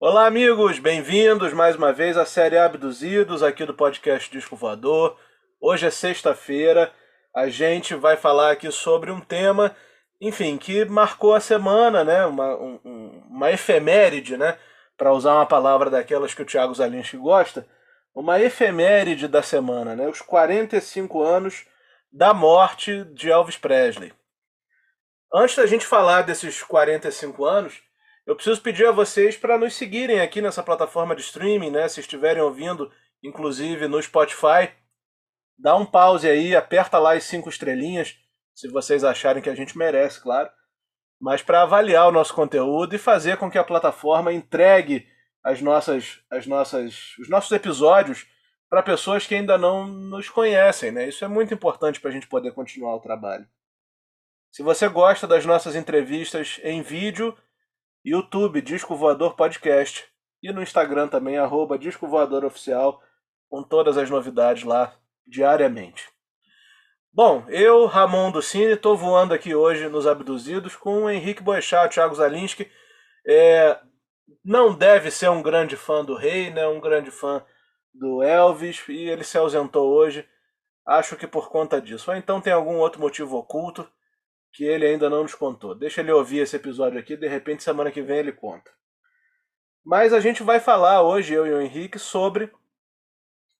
Olá, amigos, bem-vindos mais uma vez à série Abduzidos aqui do podcast Disco Voador. Hoje é sexta-feira, a gente vai falar aqui sobre um tema, enfim, que marcou a semana, né? Uma, um, uma efeméride, né? Para usar uma palavra daquelas que o Thiago Zalinski gosta, uma efeméride da semana, né? Os 45 anos da morte de Elvis Presley. Antes da gente falar desses 45 anos, eu preciso pedir a vocês para nos seguirem aqui nessa plataforma de streaming, né? Se estiverem ouvindo, inclusive no Spotify, dá um pause aí, aperta lá as cinco estrelinhas, se vocês acharem que a gente merece, claro. Mas para avaliar o nosso conteúdo e fazer com que a plataforma entregue as nossas, as nossas, os nossos episódios para pessoas que ainda não nos conhecem, né? Isso é muito importante para a gente poder continuar o trabalho. Se você gosta das nossas entrevistas em vídeo, YouTube Disco Voador Podcast e no Instagram também, arroba Disco Voador Oficial, com todas as novidades lá diariamente. Bom, eu, Ramon do Cine, estou voando aqui hoje nos Abduzidos com o Henrique Boechat, Thiago Zalinski. É, não deve ser um grande fã do rei, né? um grande fã do Elvis, e ele se ausentou hoje, acho que por conta disso. Ou então tem algum outro motivo oculto que ele ainda não nos contou. Deixa ele ouvir esse episódio aqui, de repente semana que vem ele conta. Mas a gente vai falar hoje, eu e o Henrique, sobre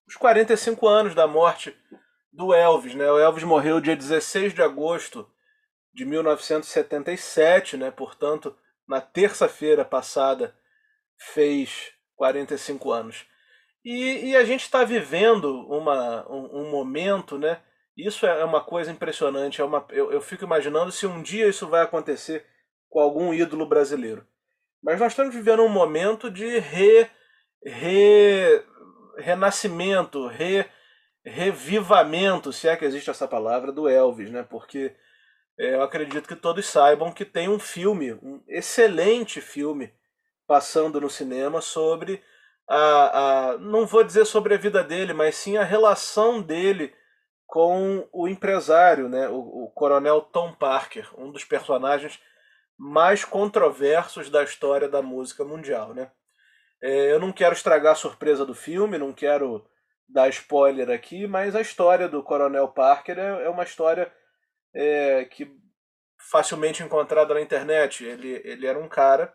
os 45 anos da morte do Elvis. Né? O Elvis morreu dia 16 de agosto de 1977, né? portanto, na terça-feira passada fez 45 anos. E, e a gente está vivendo uma, um, um momento né, isso é uma coisa impressionante. É uma, eu, eu fico imaginando se um dia isso vai acontecer com algum ídolo brasileiro. Mas nós estamos vivendo um momento de re, re, renascimento, re, revivamento, se é que existe essa palavra, do Elvis, né? Porque é, eu acredito que todos saibam que tem um filme, um excelente filme, passando no cinema sobre a, a. Não vou dizer sobre a vida dele, mas sim a relação dele com o empresário, né, o, o coronel Tom Parker, um dos personagens mais controversos da história da música mundial. Né? É, eu não quero estragar a surpresa do filme, não quero dar spoiler aqui, mas a história do Coronel Parker é, é uma história é, que facilmente encontrada na internet. Ele, ele era um cara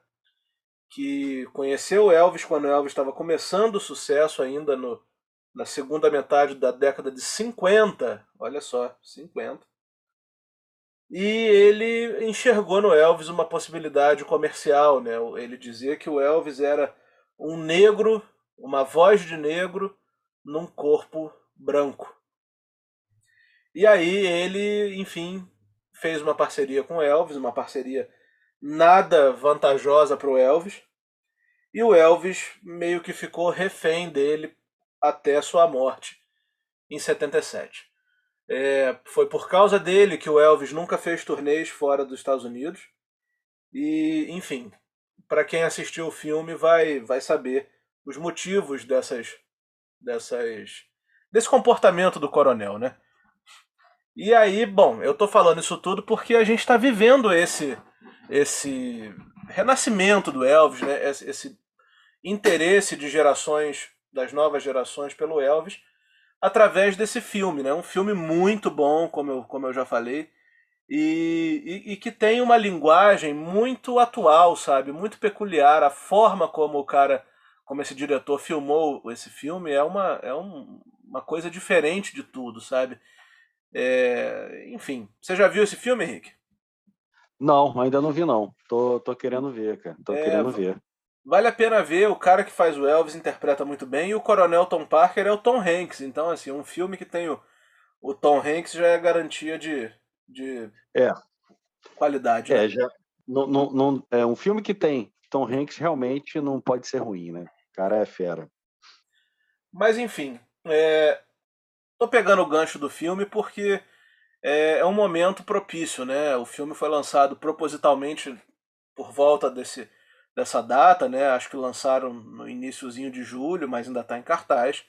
que conheceu Elvis quando Elvis estava começando o sucesso ainda no, na segunda metade da década de 50, olha só, 50. E ele enxergou no Elvis uma possibilidade comercial, né? Ele dizia que o Elvis era um negro, uma voz de negro num corpo branco. E aí ele, enfim, fez uma parceria com o Elvis, uma parceria nada vantajosa para o Elvis. E o Elvis meio que ficou refém dele até sua morte em 77. É, foi por causa dele que o Elvis nunca fez turnês fora dos Estados Unidos. E, enfim, para quem assistiu o filme vai, vai saber os motivos dessas, dessas desse comportamento do coronel, né? E aí, bom, eu tô falando isso tudo porque a gente está vivendo esse esse renascimento do Elvis, né? Esse, esse interesse de gerações das novas gerações pelo Elvis através desse filme, né? Um filme muito bom, como eu, como eu já falei, e, e, e, que tem uma linguagem muito atual, sabe? Muito peculiar. A forma como o cara, como esse diretor filmou esse filme é uma, é um, uma coisa diferente de tudo, sabe? É, enfim, você já viu esse filme, Henrique? Não, ainda não vi não. Tô, tô querendo ver, cara. Tô é, querendo ver. Vale a pena ver, o cara que faz o Elvis interpreta muito bem e o Coronel Tom Parker é o Tom Hanks. Então, assim, um filme que tem o, o Tom Hanks já é garantia de, de é. qualidade. É, né? já, não, não, não, é um filme que tem Tom Hanks realmente não pode ser ruim, né? O cara é fera. Mas, enfim, é, tô pegando o gancho do filme porque é, é um momento propício, né? O filme foi lançado propositalmente por volta desse dessa data, né? Acho que lançaram no iníciozinho de julho, mas ainda está em cartaz.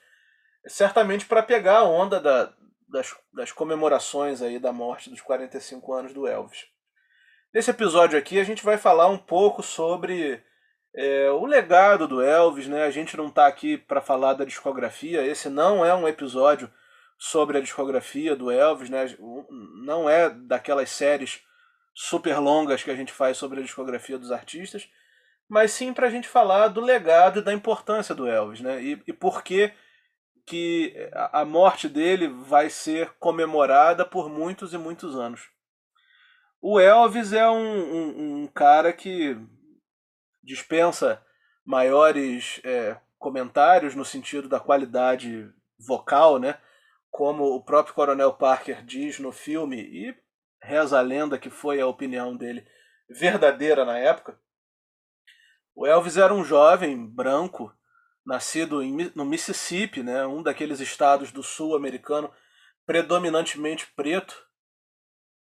Certamente para pegar a onda da, das, das comemorações aí da morte dos 45 anos do Elvis. Nesse episódio aqui a gente vai falar um pouco sobre É, o legado do Elvis, né? A gente não está aqui para falar da discografia. Esse não é um episódio sobre a discografia do Elvis, né? Não é daquelas séries super longas que a gente faz sobre a discografia dos artistas, mas sim para a gente falar do legado e da importância do Elvis, né? E, e por que que a morte dele vai ser comemorada por muitos e muitos anos. O Elvis é um, um, um cara que dispensa maiores é, comentários no sentido da qualidade vocal, né? Como o próprio Coronel Parker diz no filme, e reza a lenda que foi a opinião dele verdadeira na época. O Elvis era um jovem branco nascido em, no Mississippi, né, um daqueles estados do sul americano predominantemente preto.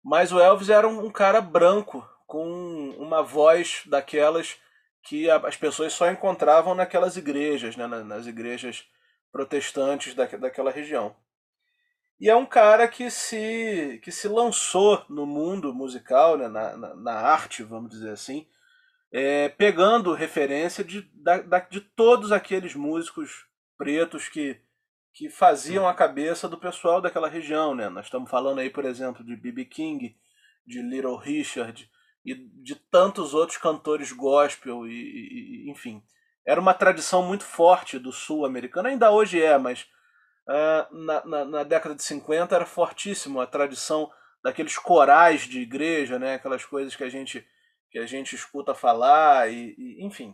Mas o Elvis era um, um cara branco, com uma voz daquelas que as pessoas só encontravam naquelas igrejas, né, nas igrejas protestantes daquela região. E é um cara que se, que se lançou no mundo musical, né, na, na, na arte, vamos dizer assim, é, pegando referência de, de todos aqueles músicos pretos que, que faziam a cabeça do pessoal daquela região. Né? Nós estamos falando aí, por exemplo, de B.B. King, de Little Richard e de tantos outros cantores gospel, e, e enfim. Era uma tradição muito forte do sul americano, ainda hoje é, mas uh, na, na, na, década de 50 era fortíssimo a tradição daqueles corais de igreja, né? aquelas coisas que a gente que a gente escuta falar e, e, enfim.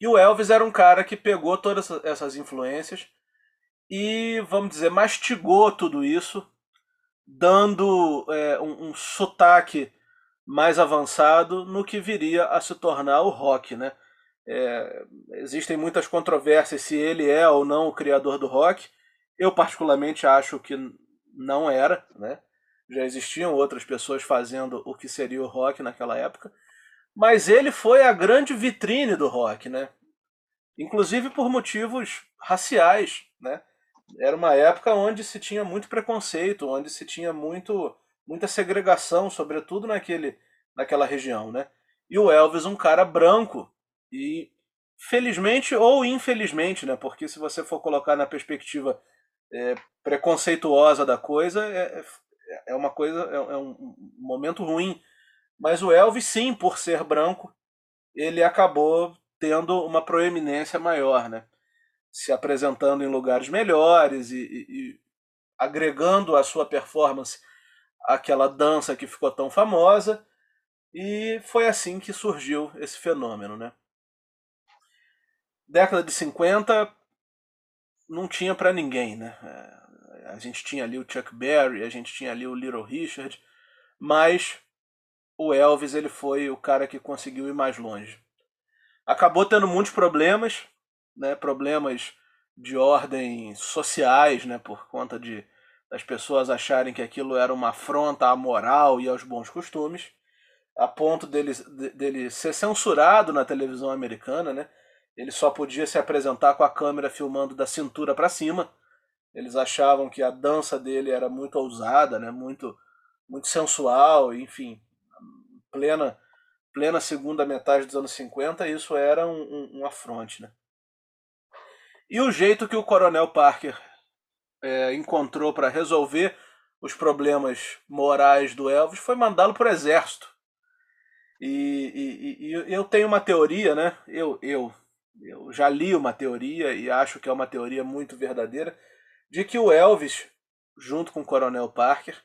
E o Elvis era um cara que pegou todas essas influências e, vamos dizer, mastigou tudo isso, dando é, um, um sotaque mais avançado no que viria a se tornar o rock, né? É, existem muitas controvérsias se ele é ou não o criador do rock. Eu particularmente acho que não era, né? Já existiam outras pessoas fazendo o que seria o rock naquela época, mas ele foi a grande vitrine do rock, né? Inclusive por motivos raciais, né? Era uma época onde se tinha muito preconceito, onde se tinha muito muita segregação, sobretudo naquele naquela região, né? E o Elvis um cara branco e felizmente ou infelizmente, né? Porque se você for colocar na perspectiva é, preconceituosa da coisa, é, é uma coisa, é, é um momento ruim. Mas o Elvis, sim, por ser branco, ele acabou tendo uma proeminência maior, né? Se apresentando em lugares melhores e, e, e agregando à sua performance aquela dança que ficou tão famosa. E foi assim que surgiu esse fenômeno, né? Década de 50 não tinha para ninguém, né? A gente tinha ali o Chuck Berry, a gente tinha ali o Little Richard, mas o Elvis ele foi o cara que conseguiu ir mais longe. Acabou tendo muitos problemas, né, problemas de ordem sociais, né, por conta de das pessoas acharem que aquilo era uma afronta à moral e aos bons costumes, a ponto dele, dele ser censurado na televisão americana, né? Ele só podia se apresentar com a câmera filmando da cintura para cima eles achavam que a dança dele era muito ousada, né? muito, muito sensual, enfim, plena, plena segunda metade dos anos 50, isso era um, um, um afronte. Né? E o jeito que o Coronel Parker é, encontrou para resolver os problemas morais do Elvis foi mandá-lo para o exército. E, e, e, eu tenho uma teoria, né? Eu, eu, eu já li uma teoria e acho que é uma teoria muito verdadeira de que o Elvis, junto com o Coronel Parker,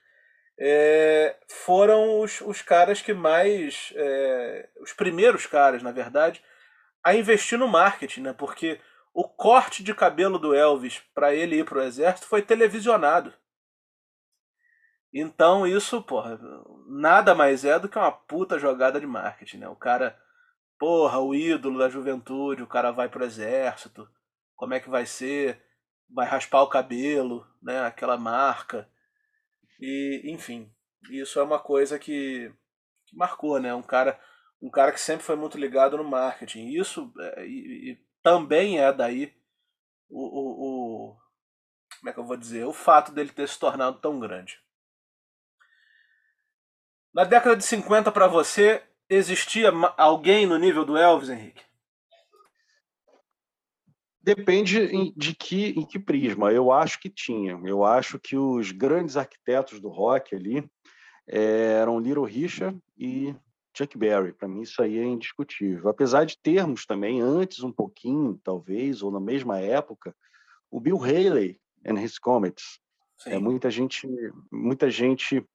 é, foram os, os caras que mais. É, os primeiros caras, na verdade, a investir no marketing, né? Porque o corte de cabelo do Elvis para ele ir para o exército foi televisionado. Então isso, porra, nada mais é do que uma puta jogada de marketing, né? O cara, porra, o ídolo da juventude, o cara vai pro exército, como é que vai ser? Vai raspar o cabelo, né? Aquela marca. E, enfim, isso é uma coisa que, que marcou, né? Um cara, um cara que sempre foi muito ligado no marketing. Isso é, e, e também é daí o, o, o, como é que eu vou dizer, o fato dele ter se tornado tão grande. Na década de 50 para você existia alguém no nível do Elvis, Henrique? Depende de que, em que prisma. Eu acho que tinha. Eu acho que os grandes arquitetos do rock ali eram Little Richard e Chuck Berry. Para mim, isso aí é indiscutível. Apesar de termos também, antes um pouquinho, talvez, ou na mesma época, o Bill Haley and His Comets. É, muita gente, muita gente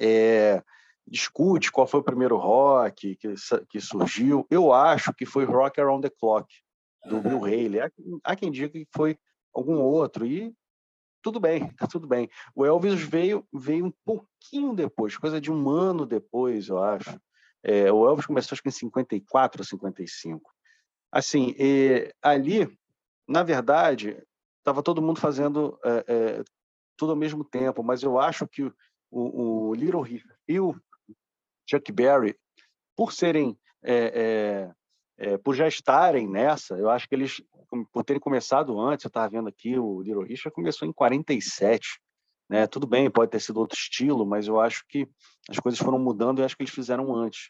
é, discute qual foi o primeiro rock que, que surgiu. Eu acho que foi Rock Around the Clock, do Bill Haley. Há, há quem diga que foi algum outro, e tudo bem, tá tudo bem. O Elvis veio, veio um pouquinho depois, coisa de um ano depois, eu acho. É, o Elvis começou acho que em 54 ou 55. Assim, ali, na verdade, estava todo mundo fazendo é, é, tudo ao mesmo tempo, mas eu acho que o, o Little Richard e o Chuck Berry, por serem, é, por já estarem nessa, eu acho que eles, por terem começado antes, eu estava vendo aqui, o Little Richard começou em 47, né? Tudo bem, pode ter sido outro estilo, mas eu acho que as coisas foram mudando e acho que eles fizeram antes.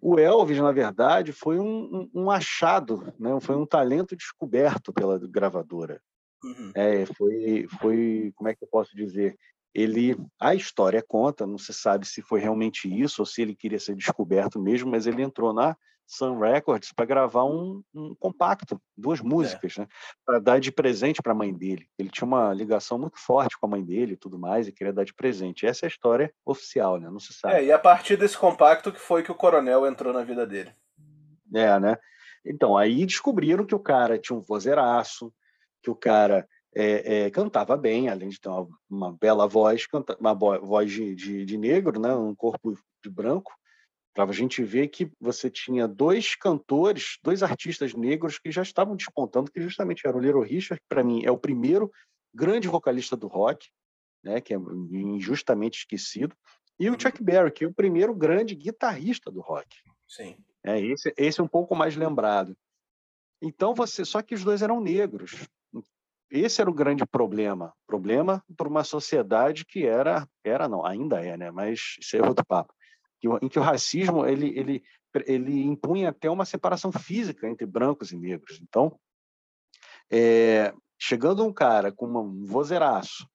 O Elvis, na verdade, foi um, um, um achado, né? foi um talento descoberto pela gravadora. Uhum. É, foi, foi, como é que eu posso dizer? Ele, a história conta, não se sabe se foi realmente isso ou se ele queria ser descoberto mesmo, mas ele entrou na Sun Records para gravar um, um, compacto, duas é. músicas, é. né? Para dar de presente para a mãe dele. Ele tinha uma ligação muito forte com a mãe dele e tudo mais, e queria dar de presente. Essa é a história oficial, né? Não se sabe. É, e a partir desse compacto que foi que o coronel entrou na vida dele. É, né? Então, aí descobriram que o cara tinha um vozeiraço, que o cara é, é, cantava bem, além de ter uma, uma bela voz, canta, uma voz de, de, de, negro, né? um corpo de branco, para a gente ver que você tinha dois cantores, dois artistas negros que já estavam despontando, que justamente era o Little Richard, que para mim é o primeiro grande vocalista do rock, né? que é injustamente esquecido, e o Chuck Berry, que é o primeiro grande guitarrista do rock. Sim. É, esse, esse é um pouco mais lembrado. Então você, só que os dois eram negros. Esse era o grande problema. Problema para uma sociedade que era, era não, ainda é, né? Mas isso é outro papo. Em que o racismo ele, ele, ele impunha até uma separação física entre brancos e negros. Então, é, chegando um cara com um vozeiraço,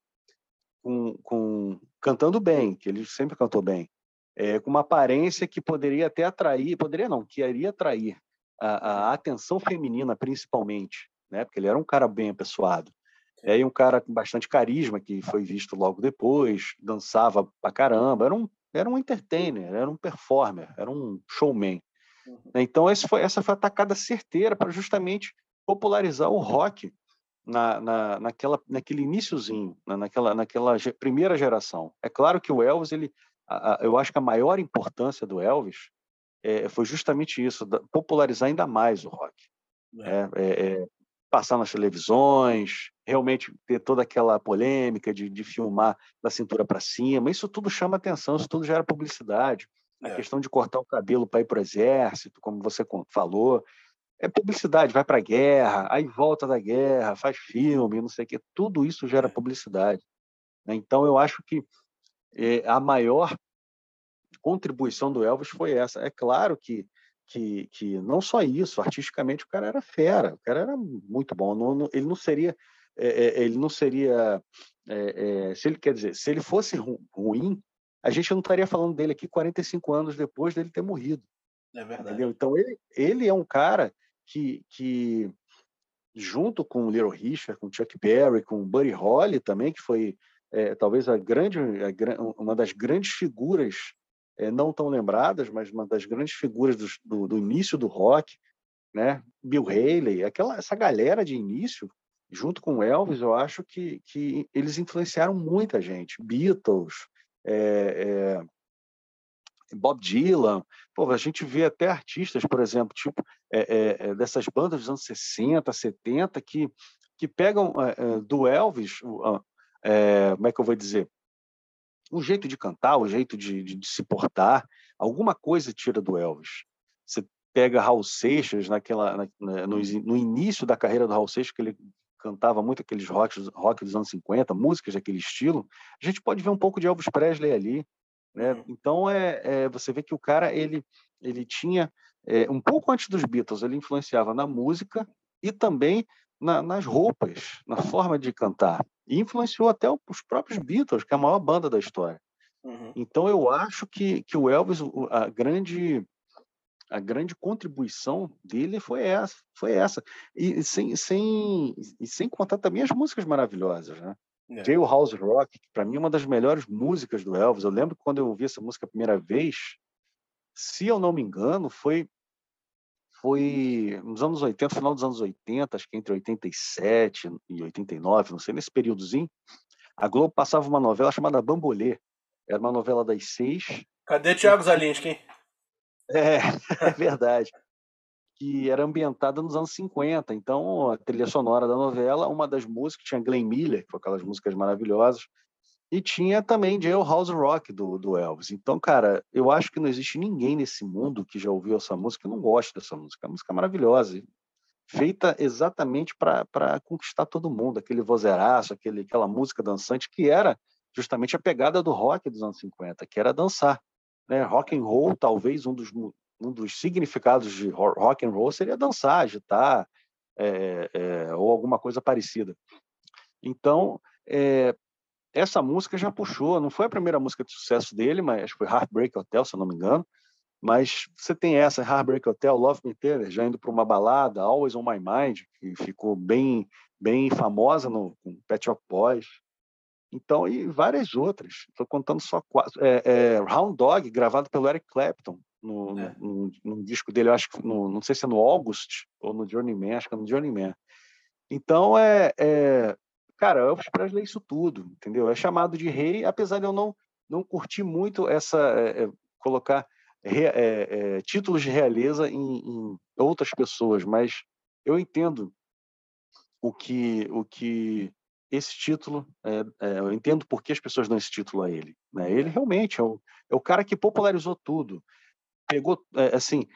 com, com, cantando bem, que ele sempre cantou bem, é, com uma aparência que poderia até atrair, poderia não, que iria atrair a, a atenção feminina principalmente, né? Porque ele era um cara bem apessoado. E aí um cara com bastante carisma que foi visto logo depois, dançava pra caramba, era um era um entertainer, era um performer, era um showman. Uhum. Então foi, essa foi a tacada certeira para justamente popularizar o rock na, na, naquela, naquele iníciozinho, naquela, naquela primeira geração. É claro que o Elvis, ele, a, a, eu acho que a maior importância do Elvis é, foi justamente isso, da, popularizar ainda mais o rock. É. É, é, é passar nas televisões, realmente ter toda aquela polêmica de, de filmar da cintura para cima. Isso tudo chama atenção, isso tudo gera publicidade. A é. questão de cortar o cabelo para ir para o exército, como você falou, é publicidade, vai para a guerra, aí volta da guerra, faz filme, não sei o quê. Tudo isso gera é. publicidade. Né? Então, eu acho que é, a maior contribuição do Elvis foi essa. É claro que que, que não só isso, artisticamente o cara era fera, o cara era muito bom. Não, não, ele não seria, é, ele não seria, é, é, se ele quer dizer, se ele fosse ru, ruim, a gente não estaria falando dele aqui 45 anos depois dele ter morrido. É verdade. Entendeu? Então ele, ele é um cara que, que junto com o Little Richard, com o Chuck Berry, com o Buddy Holly também, que foi é, talvez a grande, a, uma das grandes figuras é, não tão lembradas, mas uma das grandes figuras do, do, do início do rock, né? Bill Haley, aquela essa galera de início, junto com Elvis, eu acho que, que eles influenciaram muita gente. Beatles, é, é, Bob Dylan, pô, a gente vê até artistas, por exemplo, tipo dessas bandas dos anos 60, 70, que, que pegam do Elvis, como é que eu vou dizer? O jeito de cantar, o jeito de, de, de, se portar, alguma coisa tira do Elvis. Você pega Raul Seixas naquela, na, no, no, início da carreira do Raul Seixas, que ele cantava muito aqueles rock, rock dos anos 50, músicas daquele estilo, a gente pode ver um pouco de Elvis Presley ali. Né? Uhum. Então é, é, você vê que o cara ele ele tinha é, um pouco antes dos Beatles, ele influenciava na música e também na, nas roupas, na forma de cantar. E influenciou até os próprios Beatles, que é a maior banda da história. Uhum. Então eu acho que, que o Elvis, a grande a grande contribuição dele foi essa, foi essa. E sem, sem, e sem contar também as músicas maravilhosas, né? É. Jailhouse Rock, que para mim é uma das melhores músicas do Elvis. Eu lembro que quando eu ouvi essa música a primeira vez, se eu não me engano, foi foi nos anos 80, final dos anos 80, acho que entre 87 e 89, não sei, nesse períodozinho, a Globo passava uma novela chamada Bambolê. Era uma novela das seis. Cadê Thiago Zalinski? É, é verdade. Que era ambientada nos anos 50. Então, a trilha sonora da novela, uma das músicas, tinha Glenn Miller, com aquelas músicas maravilhosas, e tinha também Jailhouse Rock do, do Elvis. Então, cara, eu acho que não existe ninguém nesse mundo que já ouviu essa música e não gosta dessa música. É uma música maravilhosa, feita exatamente para conquistar todo mundo, aquele vozeiraço, aquele, aquela música dançante que era justamente a pegada do rock dos anos 50, que era dançar. Né? Rock and roll, talvez um dos, um dos significados de rock and roll seria dançar, agitar, é, é, ou alguma coisa parecida. Então, é, essa música já puxou, não foi a primeira música de sucesso dele, mas foi Heartbreak Hotel, se eu não me engano. Mas você tem essa, Heartbreak Hotel, Love Me Tender, já indo para uma balada, Always On My Mind, que ficou bem bem famosa no com Pet Shop Boys. Então, e várias outras. Estou contando só quatro. É, é, Round Dog, gravado pelo Eric Clapton, no, é. no, no, no, disco dele, acho que no, não sei se é no August ou no Journeyman, acho que é no Journeyman. Então, é, é cara, Elvis Presley é isso tudo, entendeu? É chamado de rei, apesar de eu não, não curtir muito essa, é, é, colocar re, é, é, títulos de realeza em, em, outras pessoas, mas eu entendo o que, o que esse título, é, eu entendo por que as pessoas dão esse título a ele. Né? Ele realmente é o, é o cara que popularizou tudo, pegou, assim,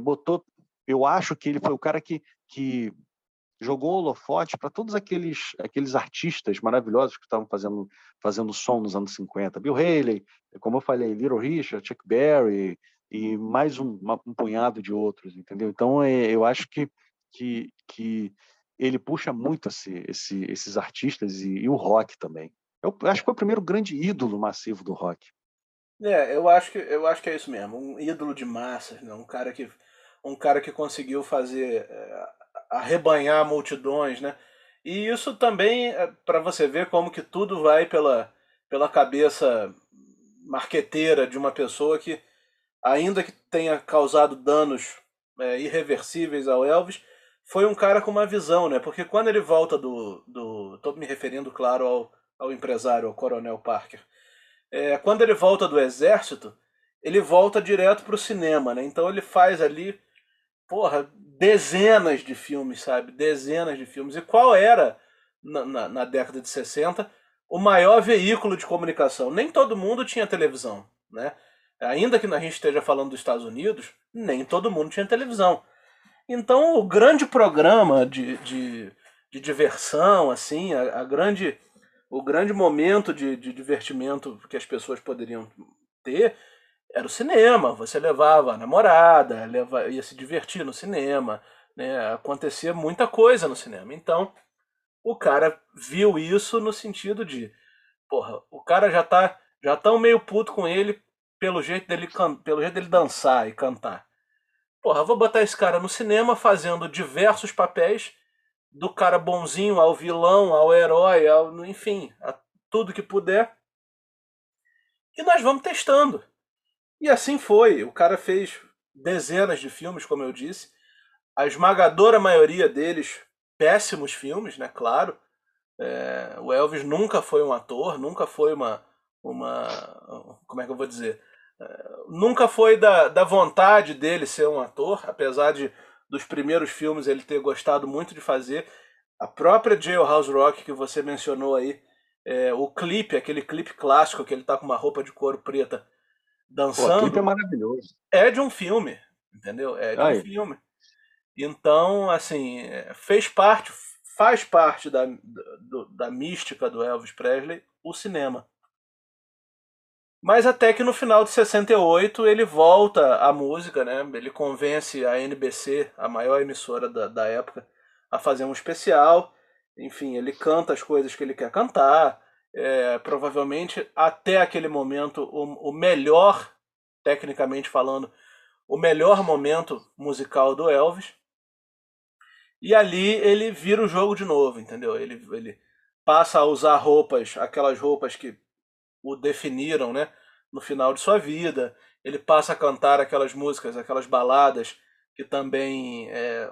botou, eu acho que ele foi o cara que, que jogou holofote para todos aqueles aqueles artistas maravilhosos que estavam fazendo fazendo som nos anos 50. Bill Haley, como eu falei, Little Richard, Chuck Berry e mais um, um punhado de outros, entendeu? Então é, eu acho que que, que ele puxa muito esse, esse, esses artistas e, e, o rock também. Eu acho que foi o primeiro grande ídolo massivo do rock. É, eu acho que eu acho que é isso mesmo, um ídolo de massas, né? um cara que um cara que conseguiu fazer é, arrebanhar multidões, né? E isso também é para você ver como que tudo vai pela, pela cabeça marqueteira de uma pessoa que, ainda que tenha causado danos é, irreversíveis ao Elvis, foi um cara com uma visão, né? Porque quando ele volta do. do tô me referindo, claro, ao, ao empresário, ao Coronel Parker. É, quando ele volta do exército, ele volta direto para o cinema, né? Então ele faz ali, porra, dezenas de filmes, sabe? Dezenas de filmes. E qual era, na, na, na, década de 60, o maior veículo de comunicação? Nem todo mundo tinha televisão, né? Ainda que a gente esteja falando dos Estados Unidos, nem todo mundo tinha televisão. Então, o grande programa de, de, de diversão, assim, a, a, grande, o grande momento de, de divertimento que as pessoas poderiam ter era o cinema. Você levava a namorada, leva, ia se divertir no cinema, né? acontecia muita coisa no cinema. Então, o cara viu isso no sentido de, porra, o cara já tá já tão meio puto com ele pelo jeito dele pelo jeito dele dançar e cantar. Porra, vou botar esse cara no cinema fazendo diversos papéis, do cara bonzinho ao vilão, ao herói, ao, enfim, a tudo que puder. E nós vamos testando. E assim foi. O cara fez dezenas de filmes, como eu disse. A esmagadora maioria deles, péssimos filmes, né? Claro. É, o Elvis nunca foi um ator, nunca foi uma. uma como é que eu vou dizer? É, nunca foi da, da vontade dele ser um ator, apesar de dos primeiros filmes ele ter gostado muito de fazer. A própria Jailhouse Rock que você mencionou aí, é, o clipe, aquele clipe clássico que ele tá com uma roupa de couro preta dançando. O clipe é maravilhoso. É de um filme, entendeu? É de Aí. um filme. Então, assim, fez parte, faz parte da, da, da mística do Elvis Presley o cinema. Mas até que no final de 68 ele volta à música, né? Ele convence a NBC, a maior emissora da, da época, a fazer um especial. Enfim, ele canta as coisas que ele quer cantar. É, provavelmente até aquele momento o, o melhor, tecnicamente falando, o melhor momento musical do Elvis. E ali ele vira o jogo de novo, entendeu? Ele, ele passa a usar roupas, aquelas roupas que o definiram, né? No final de sua vida. Ele passa a cantar aquelas músicas, aquelas baladas que também é,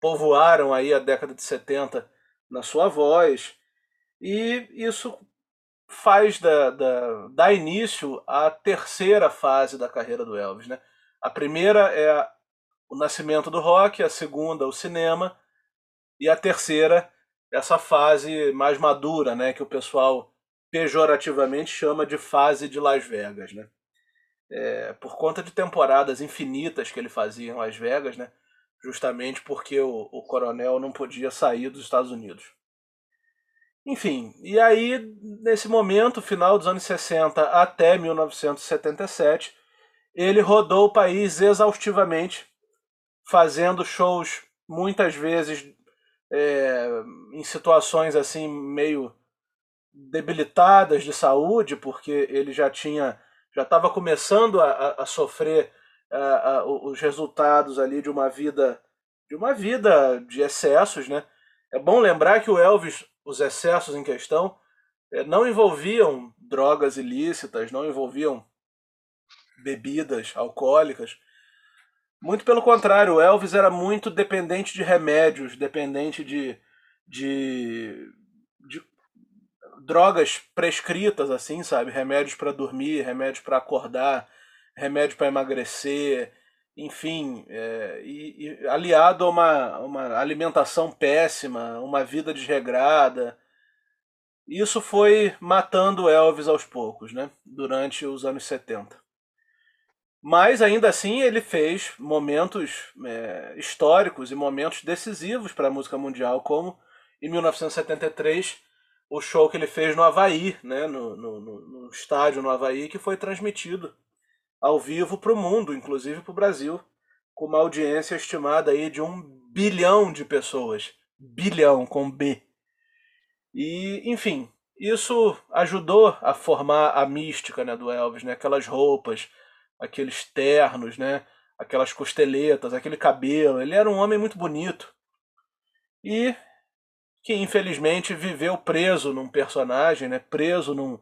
povoaram aí a década de 70 na sua voz. E isso faz da, da, da início à terceira fase da carreira do Elvis. Né? A primeira é o nascimento do rock, a segunda, o cinema, e a terceira, essa fase mais madura, né, que o pessoal pejorativamente chama de fase de Las Vegas, né? É, por conta de temporadas infinitas que ele fazia em Las Vegas, né? Justamente porque o, o coronel não podia sair dos Estados Unidos. Enfim, e aí, nesse momento, final dos anos 60 até 1977, ele rodou o país exaustivamente, fazendo shows muitas vezes é, em situações assim meio debilitadas de saúde, porque ele já tinha já estava começando a, a sofrer a, a, os resultados ali de uma vida de uma vida de excessos, né? É bom lembrar que o Elvis, os excessos em questão, é, não envolviam drogas ilícitas, não envolviam bebidas alcoólicas. Muito pelo contrário, o Elvis era muito dependente de remédios, dependente de, de, de drogas prescritas, assim, sabe? Remédios para dormir, remédios para acordar, remédio para emagrecer, enfim, é, e, e, aliado a uma, uma alimentação péssima, uma vida desregrada. Isso foi matando Elvis aos poucos, né? Durante os anos 70. Mas ainda assim ele fez momentos é, históricos e momentos decisivos para a música mundial, como em 1973 o show que ele fez no Havaí, né, no, no, no estádio no Havaí, que foi transmitido ao vivo para o mundo, inclusive para o Brasil, com uma audiência estimada aí de um bilhão de pessoas. Bilhão com B. E, enfim, isso ajudou a formar a mística né, do Elvis, né? aquelas roupas, aqueles ternos, né? Aquelas costeletas, aquele cabelo. Ele era um homem muito bonito. E que infelizmente viveu preso num personagem, né? Preso num,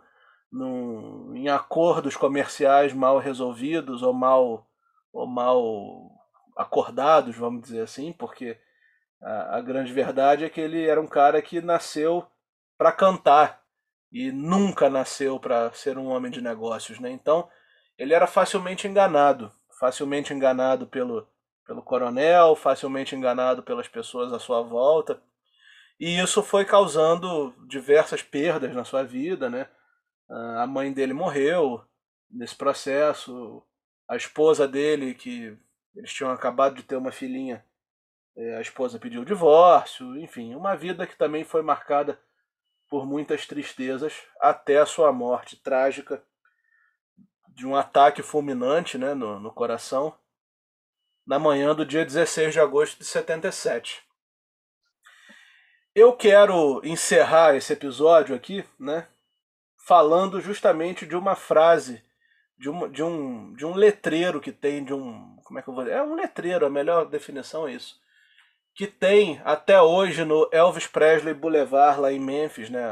num, em acordos comerciais mal resolvidos ou mal ou mal acordados, vamos dizer assim, porque a, a grande verdade é que ele era um cara que nasceu para cantar e nunca nasceu para ser um homem de negócios, né? Então ele era facilmente enganado, facilmente enganado pelo, pelo coronel, facilmente enganado pelas pessoas à sua volta. E isso foi causando diversas perdas na sua vida, né? A mãe dele morreu nesse processo, a esposa dele, que eles tinham acabado de ter uma filhinha, é, a esposa pediu divórcio, enfim, uma vida que também foi marcada por muitas tristezas até a sua morte trágica de um ataque fulminante né, no, no coração na manhã do dia 16 de agosto de 77. Eu quero encerrar esse episódio aqui, né, falando justamente de uma frase, de um, de um, de um letreiro que tem, de um. Como é que eu vou dizer? É um letreiro, a melhor definição é isso. Que tem até hoje no Elvis Presley Boulevard, lá em Memphis, né,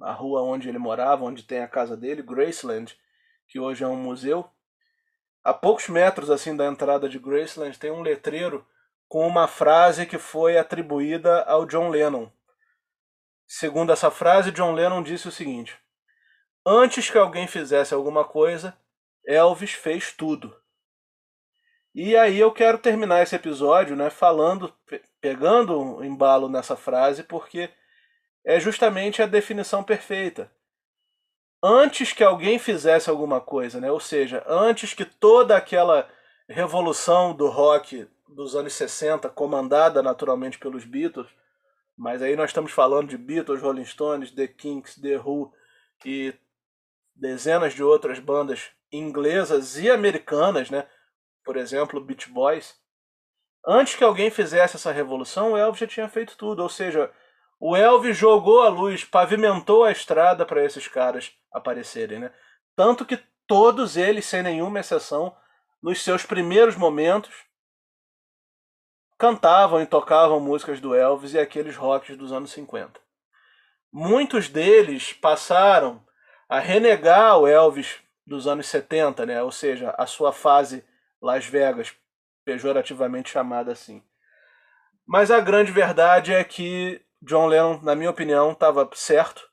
a rua onde ele morava, onde tem a casa dele, Graceland que hoje é um museu. A poucos metros assim da entrada de Graceland tem um letreiro com uma frase que foi atribuída ao John Lennon. Segundo essa frase, John Lennon disse o seguinte: Antes que alguém fizesse alguma coisa, Elvis fez tudo. E aí eu quero terminar esse episódio, né, falando, pegando um embalo nessa frase, porque é justamente a definição perfeita antes que alguém fizesse alguma coisa, né? Ou seja, antes que toda aquela revolução do rock dos anos 60, comandada naturalmente pelos Beatles, mas aí nós estamos falando de Beatles, Rolling Stones, The Kinks, The Who e dezenas de outras bandas inglesas e americanas, né? Por exemplo, Beach Boys. Antes que alguém fizesse essa revolução, o Elvis já tinha feito tudo. Ou seja, o Elvis jogou a luz, pavimentou a estrada para esses caras aparecerem, né? Tanto que todos eles, sem nenhuma exceção, nos seus primeiros momentos, cantavam e tocavam músicas do Elvis e aqueles rocks dos anos 50. Muitos deles passaram a renegar o Elvis dos anos 70, né? ou seja, a sua fase Las Vegas, pejorativamente chamada assim. Mas a grande verdade é que John Lennon, na minha opinião, estava certo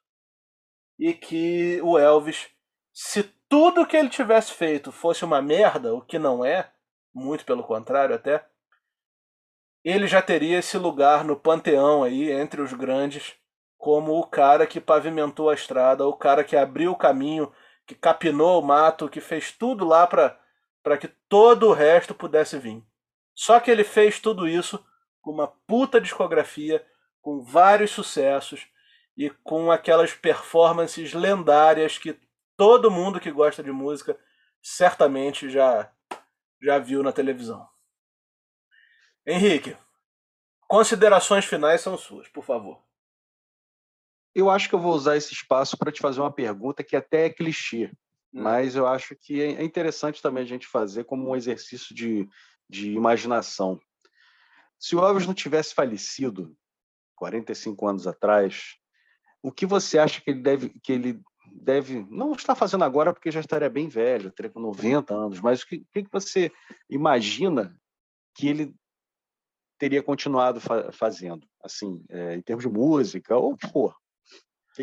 e que o Elvis, se tudo que ele tivesse feito fosse uma merda, o que não é, muito pelo contrário até, ele já teria esse lugar no panteão aí entre os grandes como o cara que pavimentou a estrada, o cara que abriu o caminho, que capinou o mato, que fez tudo lá para que todo o resto pudesse vir. Só que ele fez tudo isso com uma puta discografia, com vários sucessos e com aquelas performances lendárias que todo mundo que gosta de música certamente já já viu na televisão. Henrique, considerações finais são suas, por favor. Eu acho que eu vou usar esse espaço para te fazer uma pergunta que até é clichê, hum. mas eu acho que é interessante também a gente fazer como um exercício de, de imaginação. Se o Elvis não tivesse falecido 45 anos atrás, o que você acha que ele deve, que ele deve não está fazendo agora porque já estaria bem velho, teria com 90 anos, mas o que, que você imagina que ele teria continuado fa fazendo, assim, é, em termos de música ou? O que,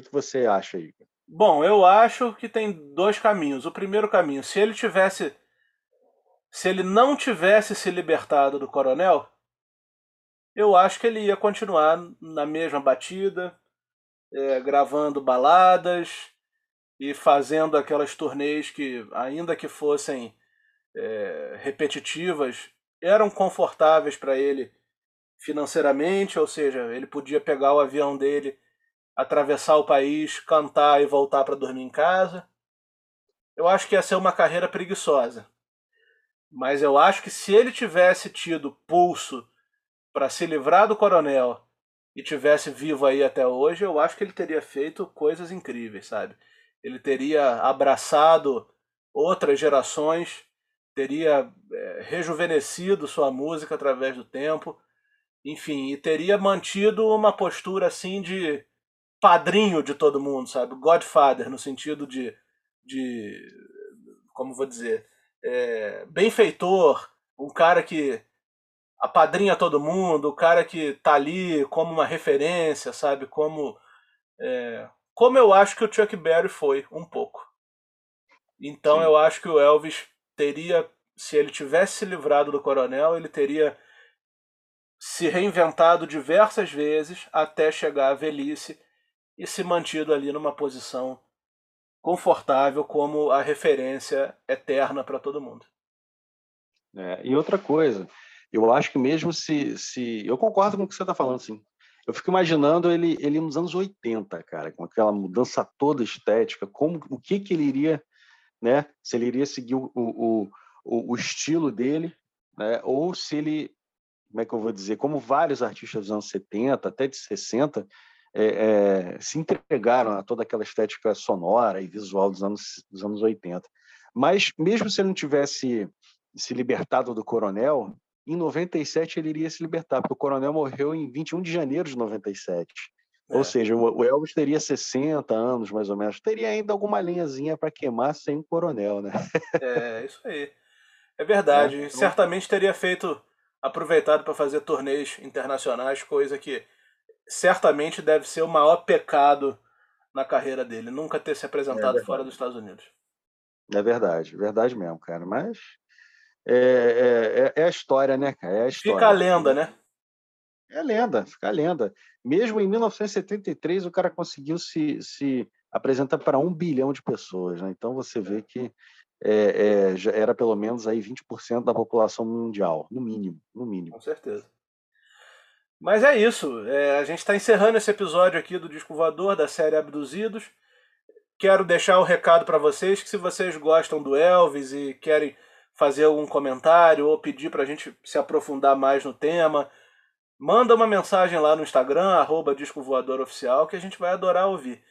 que você acha aí? Bom, eu acho que tem dois caminhos. O primeiro caminho, se ele tivesse, se ele não tivesse se libertado do coronel, eu acho que ele ia continuar na mesma batida, é, gravando baladas e fazendo aquelas turnês que, ainda que fossem é, repetitivas, eram confortáveis para ele financeiramente, ou seja, ele podia pegar o avião dele, atravessar o país, cantar e voltar para dormir em casa. Eu acho que ia ser uma carreira preguiçosa. Mas eu acho que se ele tivesse tido pulso para se livrar do coronel e tivesse vivo aí até hoje, eu acho que ele teria feito coisas incríveis, sabe? Ele teria abraçado outras gerações, teria é, rejuvenescido sua música através do tempo, enfim, e teria mantido uma postura assim de padrinho de todo mundo, sabe? Godfather, no sentido de, de como vou dizer, é, benfeitor, um cara que apadrinha todo mundo, o cara que tá ali como uma referência, sabe? Como, é, como eu acho que o Chuck Berry foi, um pouco. Então Sim. eu acho que o Elvis teria, se ele tivesse se livrado do coronel, ele teria se reinventado diversas vezes até chegar à velhice e se mantido ali numa posição confortável como a referência eterna para todo mundo. É, e outra coisa, eu acho que mesmo se, se. Eu concordo com o que você está falando, sim. Eu fico imaginando ele, ele nos anos 80, cara, com aquela mudança toda estética, como o que, que ele iria, né? Se ele iria seguir o, o, o, o estilo dele, né? Ou se ele, como é que eu vou dizer, como vários artistas dos anos 70, até de 60, é, é, se entregaram a toda aquela estética sonora e visual dos anos, dos anos 80. Mas mesmo se ele não tivesse se libertado do coronel, em 97 ele iria se libertar, porque o coronel morreu em 21 de janeiro de 97. É. Ou seja, o Elvis teria 60 anos, mais ou menos. Teria ainda alguma linhazinha para queimar sem o coronel, né? É, isso aí. É verdade. É, então... Certamente teria feito, aproveitado para fazer torneios internacionais, coisa que certamente deve ser o maior pecado na carreira dele. Nunca ter se apresentado é fora dos Estados Unidos. É verdade, verdade mesmo, cara. Mas é, é, é, é, a história, né, cara? É a história. Fica a lenda, né? É lenda, fica a lenda. Mesmo em 1973, o cara conseguiu se, se apresentar para um bilhão de pessoas. Né? Então você vê que é, é, já era pelo menos aí 20% da população mundial, no mínimo, no mínimo. Com certeza. Mas é isso. É, a gente está encerrando esse episódio aqui do Disco Voador da série Abduzidos. quero deixar o um recado para vocês que se vocês gostam do Elvis e querem fazer algum comentário ou pedir para a gente se aprofundar mais no tema, manda uma mensagem lá no Instagram, arroba Disco Voador Oficial, que a gente vai adorar ouvir.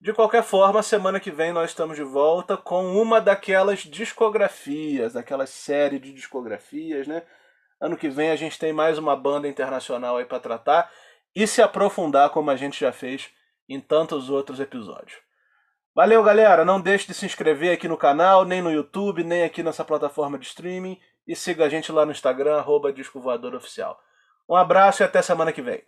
De qualquer forma, semana que vem nós estamos de volta com uma daquelas discografias, aquela série de discografias, né? Ano que vem a gente tem mais uma banda internacional aí para tratar e se aprofundar como a gente já fez em tantos outros episódios. Valeu, galera! Não deixe de se inscrever aqui no canal, nem no YouTube, nem aqui nessa plataforma de streaming. E siga a gente lá no Instagram, arroba Disco Voador Oficial. Um abraço e até semana que vem.